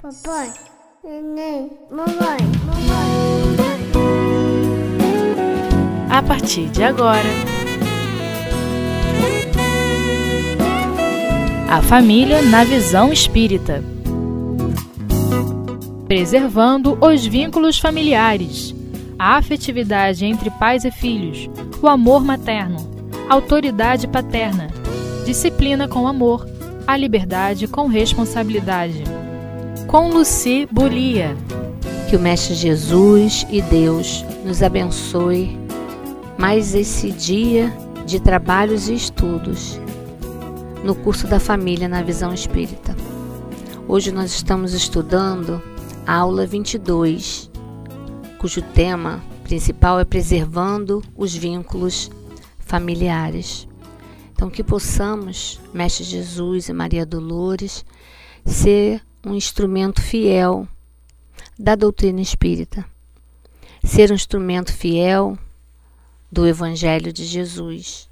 Papai, neném, mamãe, mamãe. A partir de agora, a família na visão espírita. Preservando os vínculos familiares, a afetividade entre pais e filhos, o amor materno, autoridade paterna, disciplina com amor, a liberdade com responsabilidade. Com Luci Bulia. Que o Mestre Jesus e Deus nos abençoe mais esse dia de trabalhos e estudos no curso da família na visão espírita. Hoje nós estamos estudando a aula 22, cujo tema principal é preservando os vínculos familiares. Então, que possamos, Mestre Jesus e Maria Dolores, ser um instrumento fiel da doutrina espírita, ser um instrumento fiel do Evangelho de Jesus,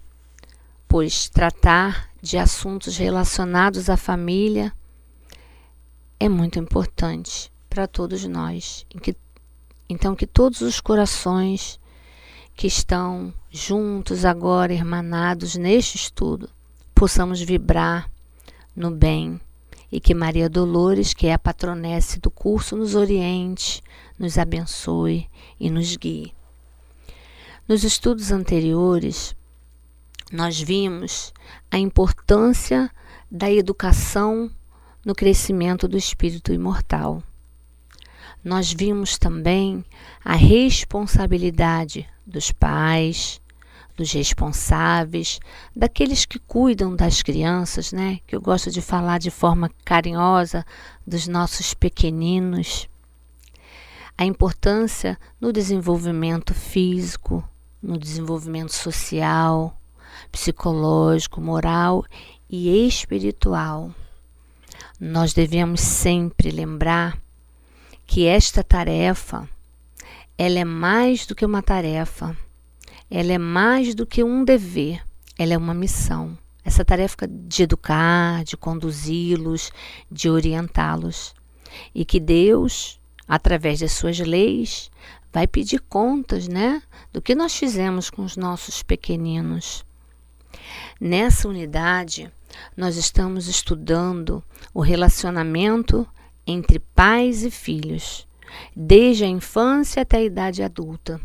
pois tratar de assuntos relacionados à família é muito importante para todos nós. Então, que todos os corações que estão juntos agora, irmanados neste estudo, possamos vibrar no bem e que Maria Dolores, que é a patronesse do curso, nos oriente, nos abençoe e nos guie. Nos estudos anteriores, nós vimos a importância da educação no crescimento do espírito imortal. Nós vimos também a responsabilidade dos pais, dos responsáveis, daqueles que cuidam das crianças, né? Que eu gosto de falar de forma carinhosa dos nossos pequeninos. A importância no desenvolvimento físico, no desenvolvimento social, psicológico, moral e espiritual. Nós devemos sempre lembrar que esta tarefa ela é mais do que uma tarefa, ela é mais do que um dever, ela é uma missão. Essa tarefa de educar, de conduzi-los, de orientá-los. E que Deus, através das suas leis, vai pedir contas, né, do que nós fizemos com os nossos pequeninos. Nessa unidade, nós estamos estudando o relacionamento entre pais e filhos, desde a infância até a idade adulta.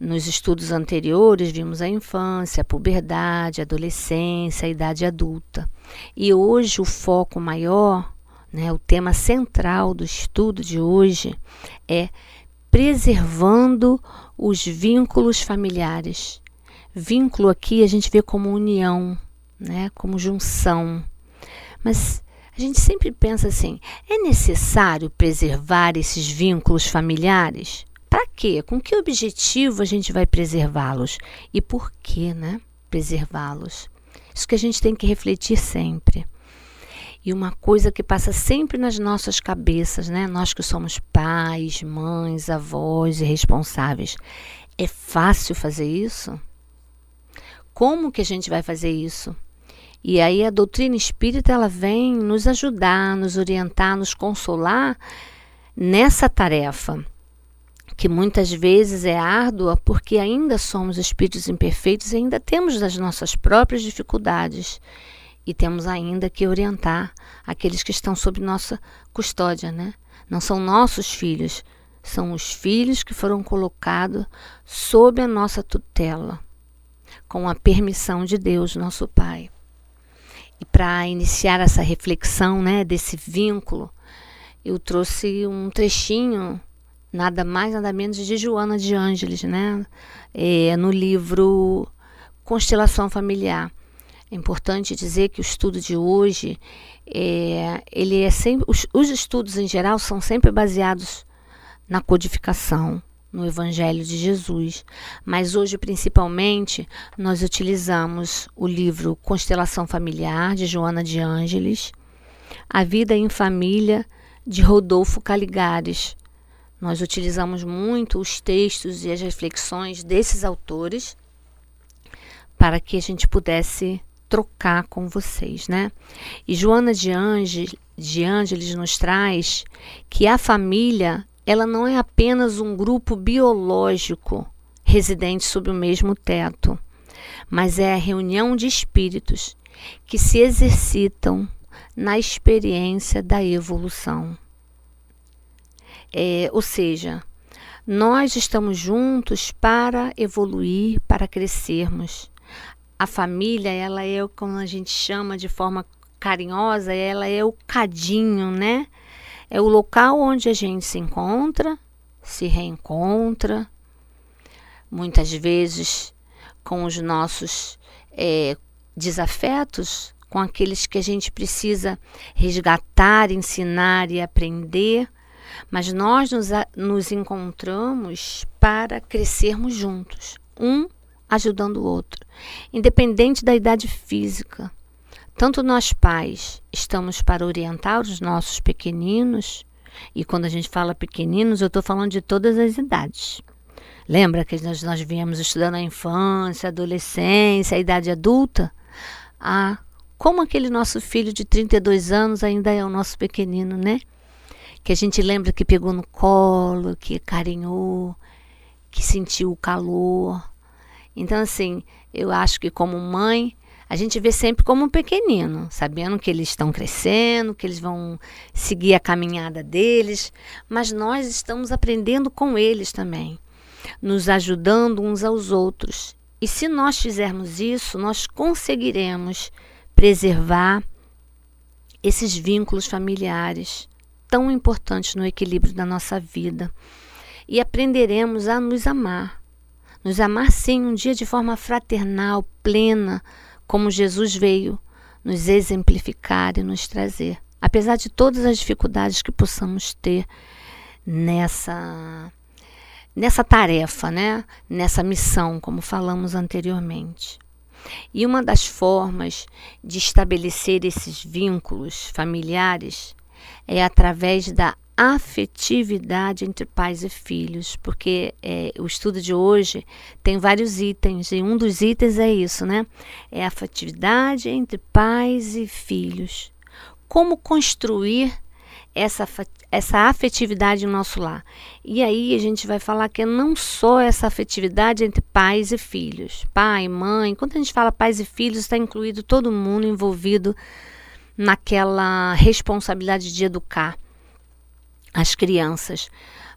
Nos estudos anteriores, vimos a infância, a puberdade, a adolescência, a idade adulta. E hoje o foco maior, né, o tema central do estudo de hoje é preservando os vínculos familiares. Vínculo aqui a gente vê como união, né, como junção. Mas a gente sempre pensa assim: é necessário preservar esses vínculos familiares? Para quê? Com que objetivo a gente vai preservá-los? E por que, né? Preservá-los. Isso que a gente tem que refletir sempre. E uma coisa que passa sempre nas nossas cabeças, né? Nós que somos pais, mães, avós e responsáveis. É fácil fazer isso? Como que a gente vai fazer isso? E aí a doutrina espírita ela vem nos ajudar, nos orientar, nos consolar nessa tarefa, que muitas vezes é árdua porque ainda somos espíritos imperfeitos e ainda temos as nossas próprias dificuldades e temos ainda que orientar aqueles que estão sob nossa custódia, né? Não são nossos filhos, são os filhos que foram colocados sob a nossa tutela, com a permissão de Deus, nosso Pai. E para iniciar essa reflexão, né, desse vínculo, eu trouxe um trechinho, nada mais nada menos de Joana de Ângeles, né, é, no livro Constelação Familiar. É importante dizer que o estudo de hoje, é, ele é sempre, os, os estudos em geral são sempre baseados na codificação, no Evangelho de Jesus. Mas hoje, principalmente, nós utilizamos o livro Constelação Familiar, de Joana de Ângeles, A Vida em Família, de Rodolfo Caligares. Nós utilizamos muito os textos e as reflexões desses autores para que a gente pudesse trocar com vocês, né? E Joana de Ângeles, de Ângeles nos traz que a família ela não é apenas um grupo biológico residente sob o mesmo teto, mas é a reunião de espíritos que se exercitam na experiência da evolução. É, ou seja, nós estamos juntos para evoluir, para crescermos. A família, ela é como a gente chama de forma carinhosa, ela é o cadinho, né? É o local onde a gente se encontra, se reencontra, muitas vezes com os nossos é, desafetos, com aqueles que a gente precisa resgatar, ensinar e aprender, mas nós nos, nos encontramos para crescermos juntos, um ajudando o outro, independente da idade física. Tanto nós pais estamos para orientar os nossos pequeninos, e quando a gente fala pequeninos, eu estou falando de todas as idades. Lembra que nós, nós viemos estudando a infância, a adolescência, a idade adulta? Ah, como aquele nosso filho de 32 anos ainda é o nosso pequenino, né? Que a gente lembra que pegou no colo, que carinhou, que sentiu o calor. Então, assim, eu acho que como mãe, a gente vê sempre como um pequenino, sabendo que eles estão crescendo, que eles vão seguir a caminhada deles, mas nós estamos aprendendo com eles também, nos ajudando uns aos outros. E se nós fizermos isso, nós conseguiremos preservar esses vínculos familiares tão importantes no equilíbrio da nossa vida. E aprenderemos a nos amar. Nos amar, sim, um dia de forma fraternal, plena, como Jesus veio nos exemplificar e nos trazer. Apesar de todas as dificuldades que possamos ter nessa nessa tarefa, né? Nessa missão, como falamos anteriormente. E uma das formas de estabelecer esses vínculos familiares é através da afetividade entre pais e filhos, porque é, o estudo de hoje tem vários itens, e um dos itens é isso, né? É a afetividade entre pais e filhos. Como construir essa, essa afetividade no nosso lar? E aí a gente vai falar que é não só essa afetividade entre pais e filhos, pai, mãe. Quando a gente fala pais e filhos, está incluído todo mundo envolvido naquela responsabilidade de educar as crianças,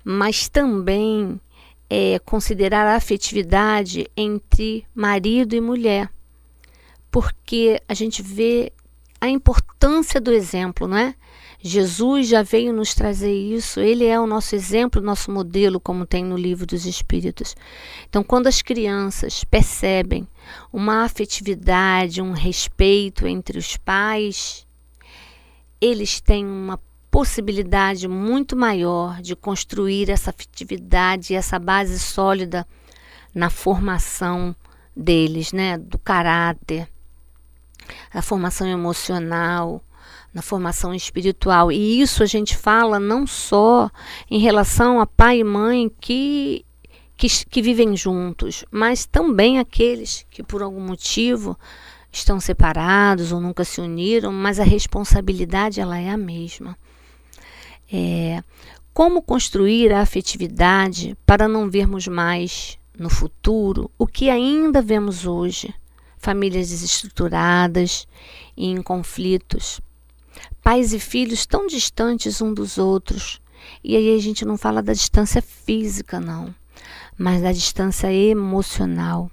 mas também é, considerar a afetividade entre marido e mulher, porque a gente vê a importância do exemplo, não é? Jesus já veio nos trazer isso, ele é o nosso exemplo, o nosso modelo, como tem no livro dos Espíritos. Então, quando as crianças percebem uma afetividade, um respeito entre os pais, eles têm uma possibilidade muito maior de construir essa afetividade, essa base sólida na formação deles, né, do caráter, a formação emocional, na formação espiritual. E isso a gente fala não só em relação a pai e mãe que, que, que vivem juntos, mas também aqueles que por algum motivo estão separados ou nunca se uniram, mas a responsabilidade ela é a mesma. É, como construir a afetividade para não vermos mais no futuro o que ainda vemos hoje? Famílias desestruturadas e em conflitos, pais e filhos tão distantes um dos outros. E aí a gente não fala da distância física, não, mas da distância emocional.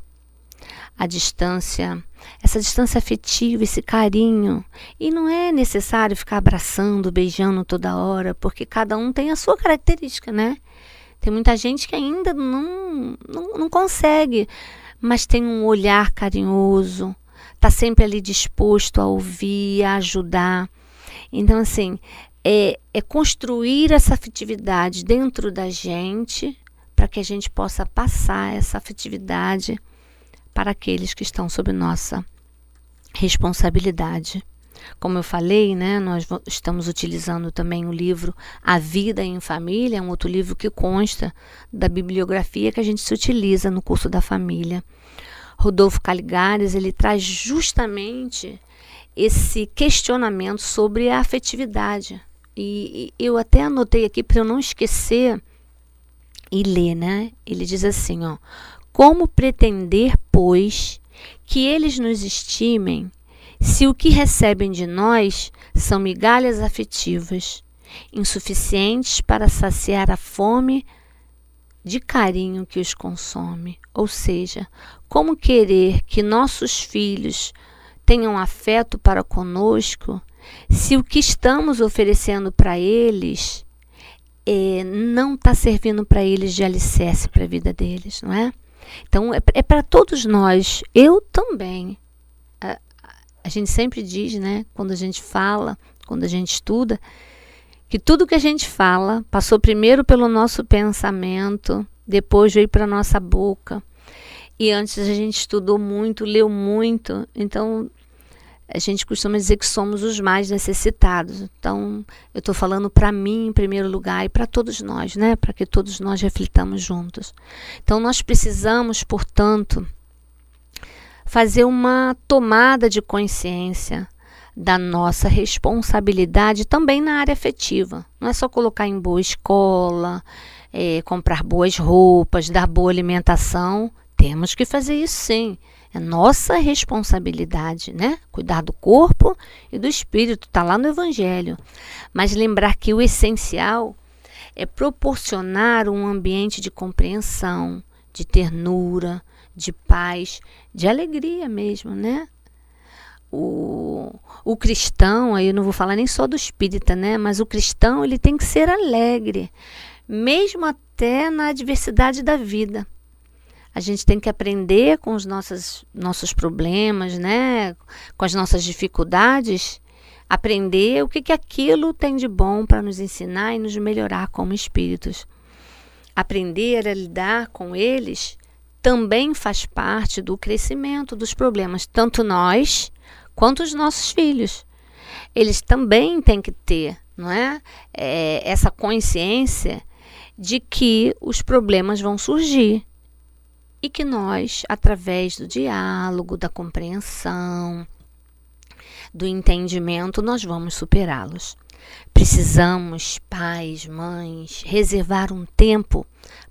A distância essa distância afetiva, esse carinho. E não é necessário ficar abraçando, beijando toda hora, porque cada um tem a sua característica, né? Tem muita gente que ainda não, não, não consegue, mas tem um olhar carinhoso, está sempre ali disposto a ouvir, a ajudar. Então, assim, é, é construir essa afetividade dentro da gente para que a gente possa passar essa afetividade para aqueles que estão sob nossa responsabilidade. Como eu falei, né, nós estamos utilizando também o livro A Vida em Família, um outro livro que consta da bibliografia que a gente se utiliza no curso da família. Rodolfo Caligares, ele traz justamente esse questionamento sobre a afetividade. E, e eu até anotei aqui para eu não esquecer e ler, né? Ele diz assim, ó: Como pretender, pois, que eles nos estimem se o que recebem de nós são migalhas afetivas, insuficientes para saciar a fome de carinho que os consome. Ou seja, como querer que nossos filhos tenham afeto para conosco se o que estamos oferecendo para eles é, não está servindo para eles de alicerce para a vida deles, não é? Então, é, é para todos nós, eu também. A, a gente sempre diz, né, quando a gente fala, quando a gente estuda, que tudo que a gente fala passou primeiro pelo nosso pensamento, depois veio para nossa boca. E antes a gente estudou muito, leu muito, então a gente costuma dizer que somos os mais necessitados. Então, eu estou falando para mim em primeiro lugar e para todos nós, né? Para que todos nós reflitamos juntos. Então, nós precisamos, portanto, fazer uma tomada de consciência da nossa responsabilidade também na área afetiva. Não é só colocar em boa escola, é, comprar boas roupas, dar boa alimentação. Temos que fazer isso sim. É nossa responsabilidade, né? Cuidar do corpo e do espírito, está lá no Evangelho. Mas lembrar que o essencial é proporcionar um ambiente de compreensão, de ternura, de paz, de alegria mesmo, né? O, o cristão, aí eu não vou falar nem só do espírita, né? Mas o cristão, ele tem que ser alegre, mesmo até na adversidade da vida. A gente tem que aprender com os nossos, nossos problemas, né? com as nossas dificuldades, aprender o que, que aquilo tem de bom para nos ensinar e nos melhorar como espíritos. Aprender a lidar com eles também faz parte do crescimento dos problemas, tanto nós quanto os nossos filhos. Eles também têm que ter não é? é essa consciência de que os problemas vão surgir e que nós, através do diálogo, da compreensão, do entendimento, nós vamos superá-los. Precisamos, pais, mães, reservar um tempo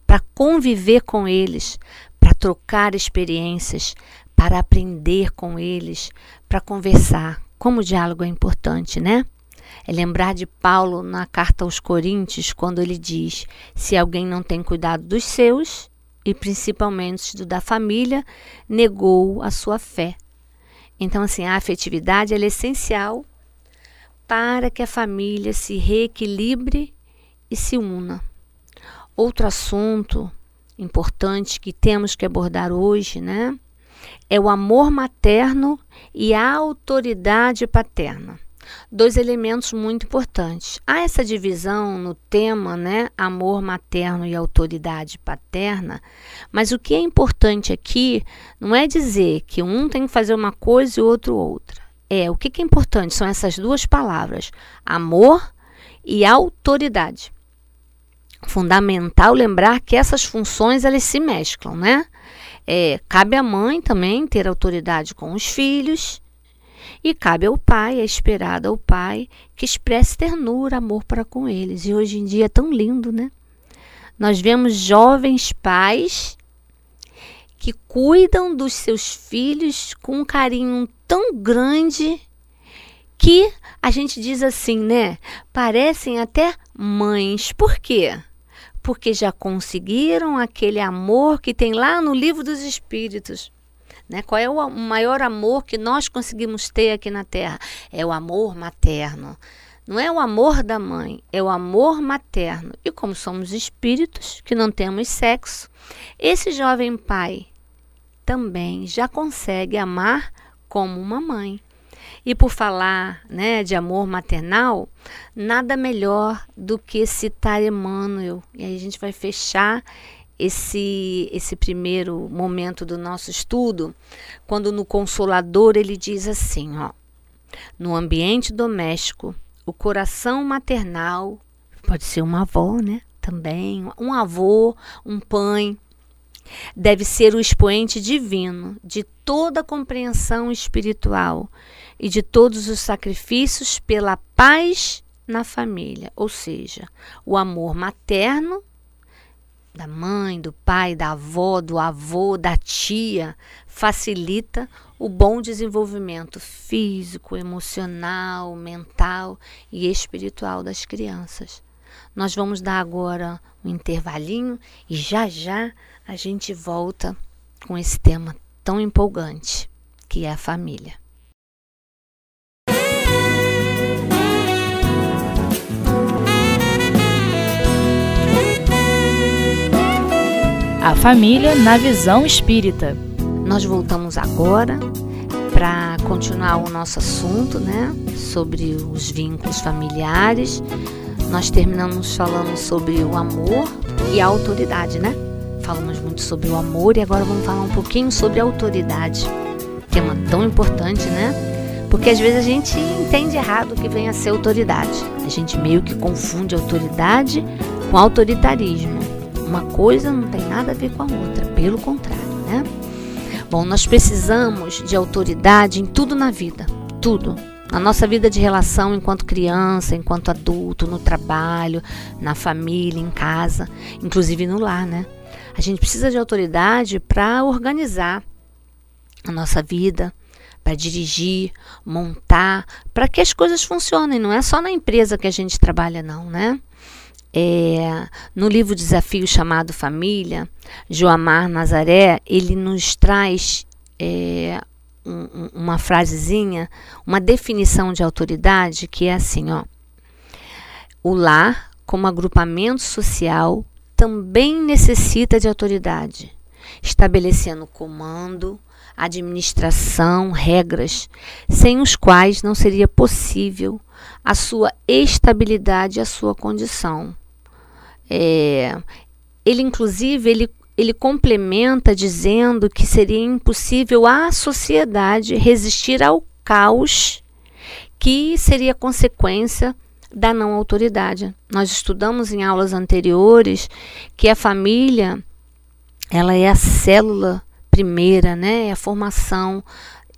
para conviver com eles, para trocar experiências, para aprender com eles, para conversar. Como o diálogo é importante, né? É lembrar de Paulo na carta aos Coríntios, quando ele diz: se alguém não tem cuidado dos seus, e principalmente do da família, negou a sua fé. Então, assim, a afetividade é essencial para que a família se reequilibre e se una. Outro assunto importante que temos que abordar hoje, né, é o amor materno e a autoridade paterna dois elementos muito importantes. Há essa divisão no tema, né, amor materno e autoridade paterna, mas o que é importante aqui não é dizer que um tem que fazer uma coisa e o outro outra. É, o que, é importante são essas duas palavras, amor e autoridade. Fundamental lembrar que essas funções elas se mesclam, né? É, cabe à mãe também ter autoridade com os filhos, e cabe ao pai, é esperado ao pai, que expresse ternura, amor para com eles. E hoje em dia é tão lindo, né? Nós vemos jovens pais que cuidam dos seus filhos com um carinho tão grande que a gente diz assim, né? Parecem até mães. Por quê? Porque já conseguiram aquele amor que tem lá no livro dos Espíritos. Né? Qual é o maior amor que nós conseguimos ter aqui na Terra? É o amor materno. Não é o amor da mãe, é o amor materno. E como somos espíritos que não temos sexo, esse jovem pai também já consegue amar como uma mãe. E por falar né, de amor maternal, nada melhor do que citar Emmanuel. E aí a gente vai fechar esse, esse primeiro momento do nosso estudo, quando no Consolador ele diz assim: ó, no ambiente doméstico, o coração maternal, pode ser uma avó, né? Também, um avô, um pai, deve ser o expoente divino de toda a compreensão espiritual e de todos os sacrifícios pela paz na família, ou seja, o amor materno da mãe, do pai, da avó, do avô, da tia, facilita o bom desenvolvimento físico, emocional, mental e espiritual das crianças. Nós vamos dar agora um intervalinho e já já a gente volta com esse tema tão empolgante que é a família. A família na visão espírita. Nós voltamos agora para continuar o nosso assunto, né, sobre os vínculos familiares. Nós terminamos falando sobre o amor e a autoridade, né? Falamos muito sobre o amor e agora vamos falar um pouquinho sobre a autoridade. Tema tão importante, né? Porque às vezes a gente entende errado o que vem a ser autoridade. A gente meio que confunde autoridade com autoritarismo. Uma coisa não tem nada a ver com a outra, pelo contrário, né? Bom, nós precisamos de autoridade em tudo na vida, tudo. Na nossa vida de relação enquanto criança, enquanto adulto, no trabalho, na família, em casa, inclusive no lar, né? A gente precisa de autoridade para organizar a nossa vida, para dirigir, montar, para que as coisas funcionem. Não é só na empresa que a gente trabalha, não, né? É, no livro Desafio chamado Família, Joamar Nazaré, ele nos traz é, um, uma frasezinha, uma definição de autoridade que é assim, ó. O lar, como agrupamento social, também necessita de autoridade, estabelecendo comando, administração, regras, sem os quais não seria possível a sua estabilidade e a sua condição. É, ele, inclusive, ele, ele complementa dizendo que seria impossível à sociedade resistir ao caos que seria consequência da não autoridade. Nós estudamos em aulas anteriores que a família ela é a célula primeira, né? É a formação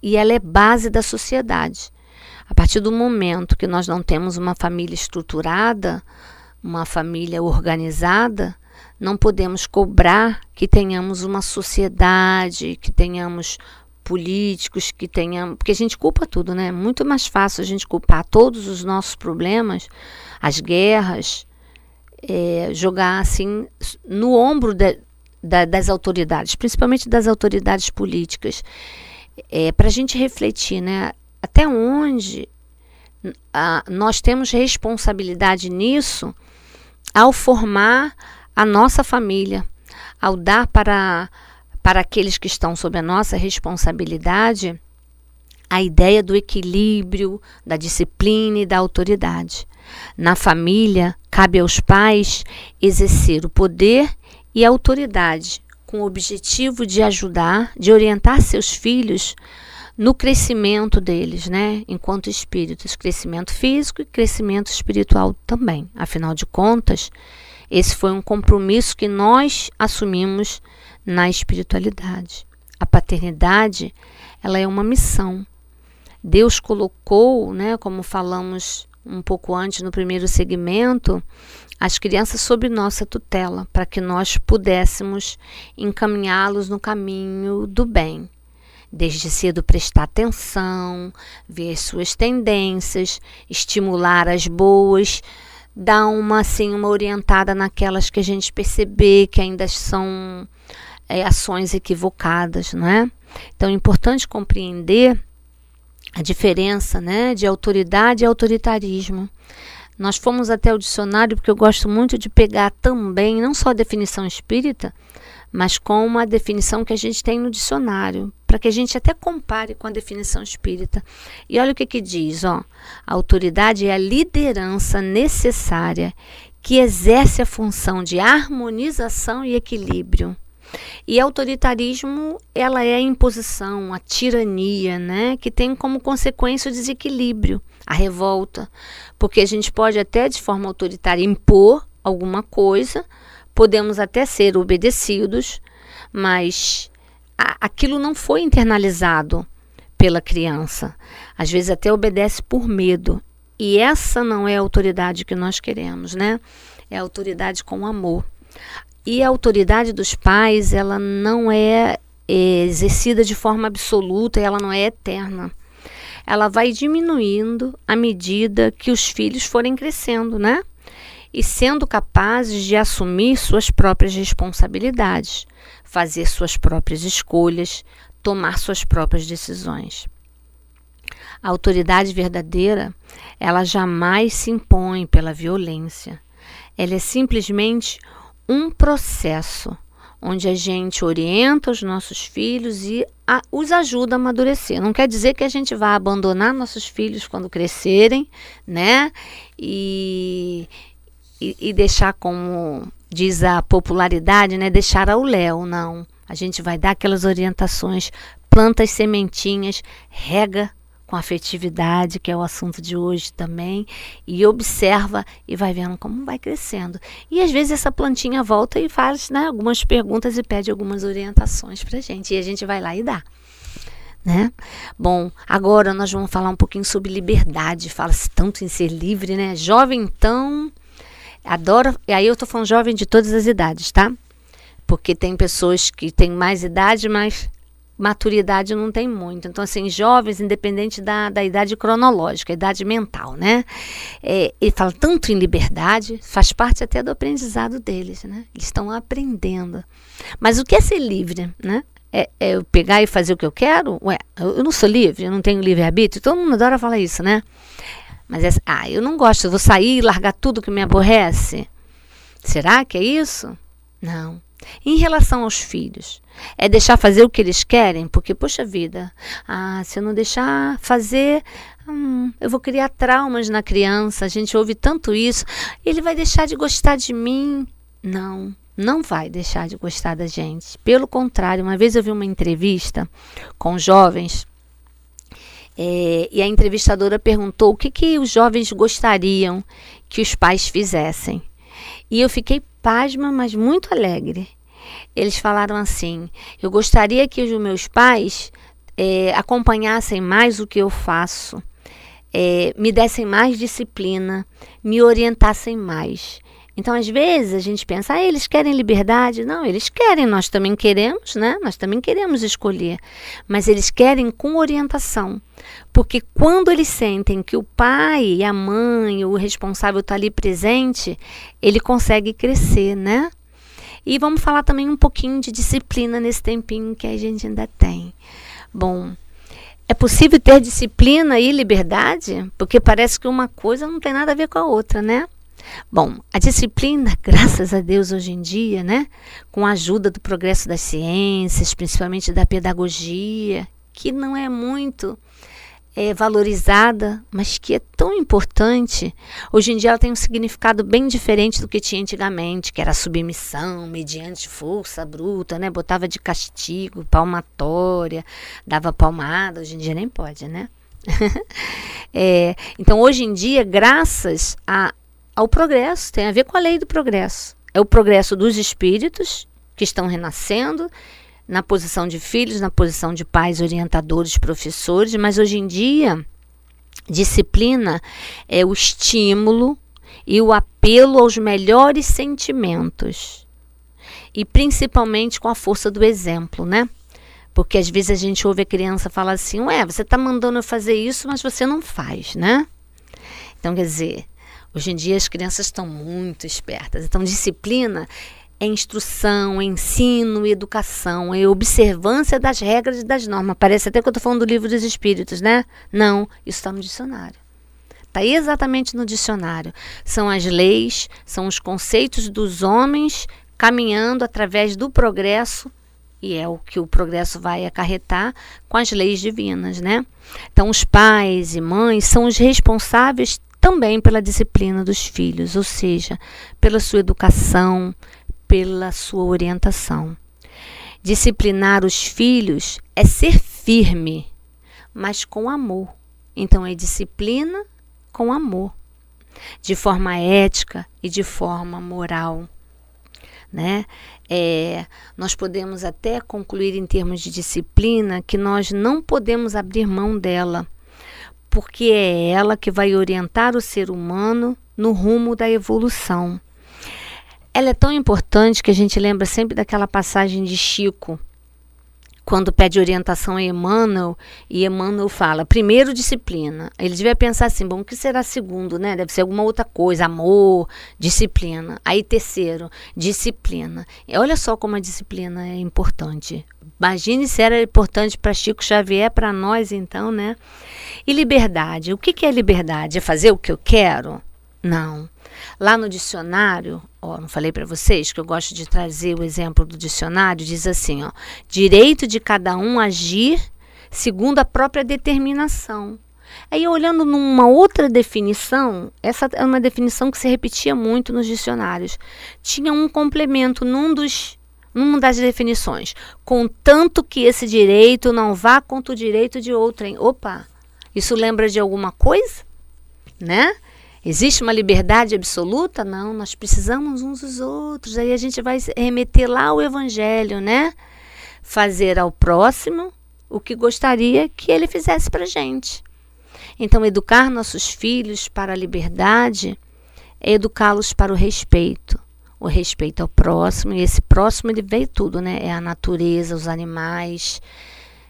e ela é base da sociedade. A partir do momento que nós não temos uma família estruturada, uma família organizada, não podemos cobrar que tenhamos uma sociedade, que tenhamos políticos, que tenhamos. Porque a gente culpa tudo, né? É muito mais fácil a gente culpar todos os nossos problemas, as guerras, é, jogar assim no ombro de, da, das autoridades, principalmente das autoridades políticas. É, Para a gente refletir, né? Até onde nós temos responsabilidade nisso ao formar a nossa família, ao dar para, para aqueles que estão sob a nossa responsabilidade a ideia do equilíbrio, da disciplina e da autoridade. Na família, cabe aos pais exercer o poder e a autoridade com o objetivo de ajudar, de orientar seus filhos no crescimento deles, né, enquanto espíritos, crescimento físico e crescimento espiritual também. Afinal de contas, esse foi um compromisso que nós assumimos na espiritualidade. A paternidade, ela é uma missão. Deus colocou, né, como falamos um pouco antes no primeiro segmento, as crianças sob nossa tutela, para que nós pudéssemos encaminhá-los no caminho do bem desde cedo prestar atenção, ver as suas tendências, estimular as boas, dar uma assim uma orientada naquelas que a gente perceber que ainda são é, ações equivocadas, não é? Então é importante compreender a diferença, né, de autoridade e autoritarismo. Nós fomos até o dicionário porque eu gosto muito de pegar também não só a definição espírita, mas com uma definição que a gente tem no dicionário, para que a gente até compare com a definição espírita. E olha o que, que diz: ó, a autoridade é a liderança necessária que exerce a função de harmonização e equilíbrio. E autoritarismo, ela é a imposição, a tirania, né, que tem como consequência o desequilíbrio, a revolta, porque a gente pode até de forma autoritária impor alguma coisa, podemos até ser obedecidos, mas a, aquilo não foi internalizado pela criança. Às vezes até obedece por medo. E essa não é a autoridade que nós queremos, né? É a autoridade com amor. E a autoridade dos pais, ela não é, é exercida de forma absoluta, ela não é eterna. Ela vai diminuindo à medida que os filhos forem crescendo, né? E sendo capazes de assumir suas próprias responsabilidades, fazer suas próprias escolhas, tomar suas próprias decisões. A autoridade verdadeira, ela jamais se impõe pela violência. Ela é simplesmente um processo onde a gente orienta os nossos filhos e a, os ajuda a amadurecer. Não quer dizer que a gente vá abandonar nossos filhos quando crescerem, né? E, e, deixar como diz a popularidade, né? Deixar ao léu, não. A gente vai dar aquelas orientações, planta as sementinhas, rega com afetividade, que é o assunto de hoje também, e observa e vai vendo como vai crescendo. E às vezes essa plantinha volta e faz né, algumas perguntas e pede algumas orientações para gente, e a gente vai lá e dá. Né? Bom, agora nós vamos falar um pouquinho sobre liberdade. Fala-se tanto em ser livre, né? Jovem, então, adora. E aí eu tô falando jovem de todas as idades, tá? Porque tem pessoas que têm mais idade, mas maturidade não tem muito. Então, assim, jovens, independente da, da idade cronológica, idade mental, né? É, ele fala tanto em liberdade, faz parte até do aprendizado deles, né? Eles estão aprendendo. Mas o que é ser livre, né? É, é, eu pegar e fazer o que eu quero? Ué, eu não sou livre, eu não tenho livre-arbítrio. Todo mundo adora falar isso, né? Mas, é, ah, eu não gosto, eu vou sair e largar tudo que me aborrece. Será que é isso? Não. Em relação aos filhos, é deixar fazer o que eles querem, porque, poxa vida, ah, se eu não deixar fazer, hum, eu vou criar traumas na criança. A gente ouve tanto isso. Ele vai deixar de gostar de mim? Não, não vai deixar de gostar da gente. Pelo contrário, uma vez eu vi uma entrevista com jovens é, e a entrevistadora perguntou o que, que os jovens gostariam que os pais fizessem. E eu fiquei pasma, mas muito alegre. Eles falaram assim: Eu gostaria que os meus pais é, acompanhassem mais o que eu faço, é, me dessem mais disciplina, me orientassem mais. Então, às vezes, a gente pensa, ah, eles querem liberdade. Não, eles querem, nós também queremos, né? Nós também queremos escolher. Mas eles querem com orientação. Porque quando eles sentem que o pai, a mãe, o responsável está ali presente, ele consegue crescer, né? E vamos falar também um pouquinho de disciplina nesse tempinho que a gente ainda tem. Bom, é possível ter disciplina e liberdade? Porque parece que uma coisa não tem nada a ver com a outra, né? Bom, a disciplina, graças a Deus, hoje em dia, né, com a ajuda do progresso das ciências, principalmente da pedagogia, que não é muito é, valorizada, mas que é tão importante. Hoje em dia ela tem um significado bem diferente do que tinha antigamente, que era submissão, mediante força bruta, né? Botava de castigo, palmatória, dava palmada. Hoje em dia nem pode, né? é, então, hoje em dia, graças a, ao progresso, tem a ver com a lei do progresso. É o progresso dos espíritos que estão renascendo, na posição de filhos, na posição de pais, orientadores, professores, mas hoje em dia, disciplina é o estímulo e o apelo aos melhores sentimentos. E principalmente com a força do exemplo, né? Porque às vezes a gente ouve a criança falar assim: Ué, você está mandando eu fazer isso, mas você não faz, né? Então, quer dizer, Hoje em dia as crianças estão muito espertas. Então, disciplina é instrução, é ensino, educação, é observância das regras e das normas. Parece até que eu estou falando do livro dos espíritos, né? Não, isso está no dicionário. Está exatamente no dicionário. São as leis, são os conceitos dos homens caminhando através do progresso e é o que o progresso vai acarretar com as leis divinas, né? Então, os pais e mães são os responsáveis também pela disciplina dos filhos, ou seja, pela sua educação, pela sua orientação. Disciplinar os filhos é ser firme, mas com amor. Então é disciplina com amor, de forma ética e de forma moral. né? É, nós podemos até concluir em termos de disciplina que nós não podemos abrir mão dela, porque é ela que vai orientar o ser humano no rumo da evolução. Ela é tão importante que a gente lembra sempre daquela passagem de Chico, quando pede orientação a Emmanuel, e Emmanuel fala, primeiro disciplina. Ele devia pensar assim, bom, o que será segundo, né? Deve ser alguma outra coisa, amor, disciplina. Aí terceiro, disciplina. E olha só como a disciplina é importante. Imagine se era importante para Chico Xavier, para nós então, né? E liberdade. O que, que é liberdade? É fazer o que eu quero? Não. Lá no dicionário, ó, não falei para vocês que eu gosto de trazer o exemplo do dicionário, diz assim, ó, direito de cada um agir segundo a própria determinação. Aí olhando numa outra definição, essa é uma definição que se repetia muito nos dicionários. Tinha um complemento num dos numa das definições, contanto que esse direito não vá contra o direito de outrem. Opa, isso lembra de alguma coisa? Né? Existe uma liberdade absoluta? Não, nós precisamos uns dos outros. Aí a gente vai remeter lá ao Evangelho, né? Fazer ao próximo o que gostaria que ele fizesse para gente. Então, educar nossos filhos para a liberdade é educá-los para o respeito. O respeito ao próximo, e esse próximo ele veio tudo, né? É a natureza, os animais,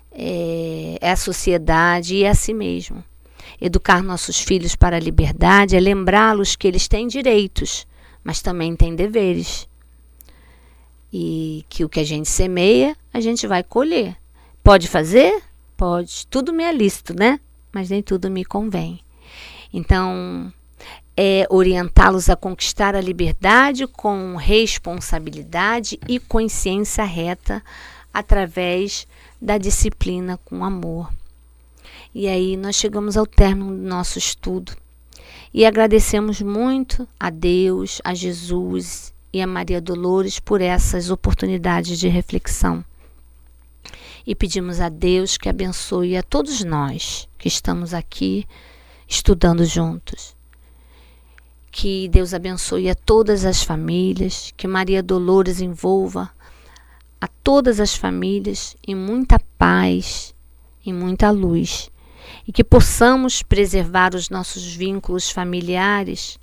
é, é a sociedade e é a si mesmo. Educar nossos filhos para a liberdade é lembrá-los que eles têm direitos, mas também têm deveres. E que o que a gente semeia, a gente vai colher. Pode fazer? Pode. Tudo me é lícito, né? Mas nem tudo me convém. Então, é orientá-los a conquistar a liberdade com responsabilidade e consciência reta através da disciplina com amor. E aí nós chegamos ao término do nosso estudo e agradecemos muito a Deus, a Jesus e a Maria Dolores por essas oportunidades de reflexão. E pedimos a Deus que abençoe a todos nós que estamos aqui estudando juntos. Que Deus abençoe a todas as famílias, que Maria Dolores envolva a todas as famílias em muita paz, em muita luz e que possamos preservar os nossos vínculos familiares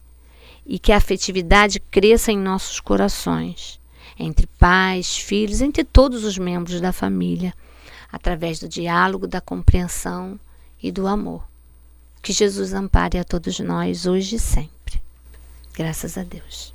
e que a afetividade cresça em nossos corações, entre pais, filhos, entre todos os membros da família, através do diálogo, da compreensão e do amor. Que Jesus ampare a todos nós hoje e sempre. Graças a Deus.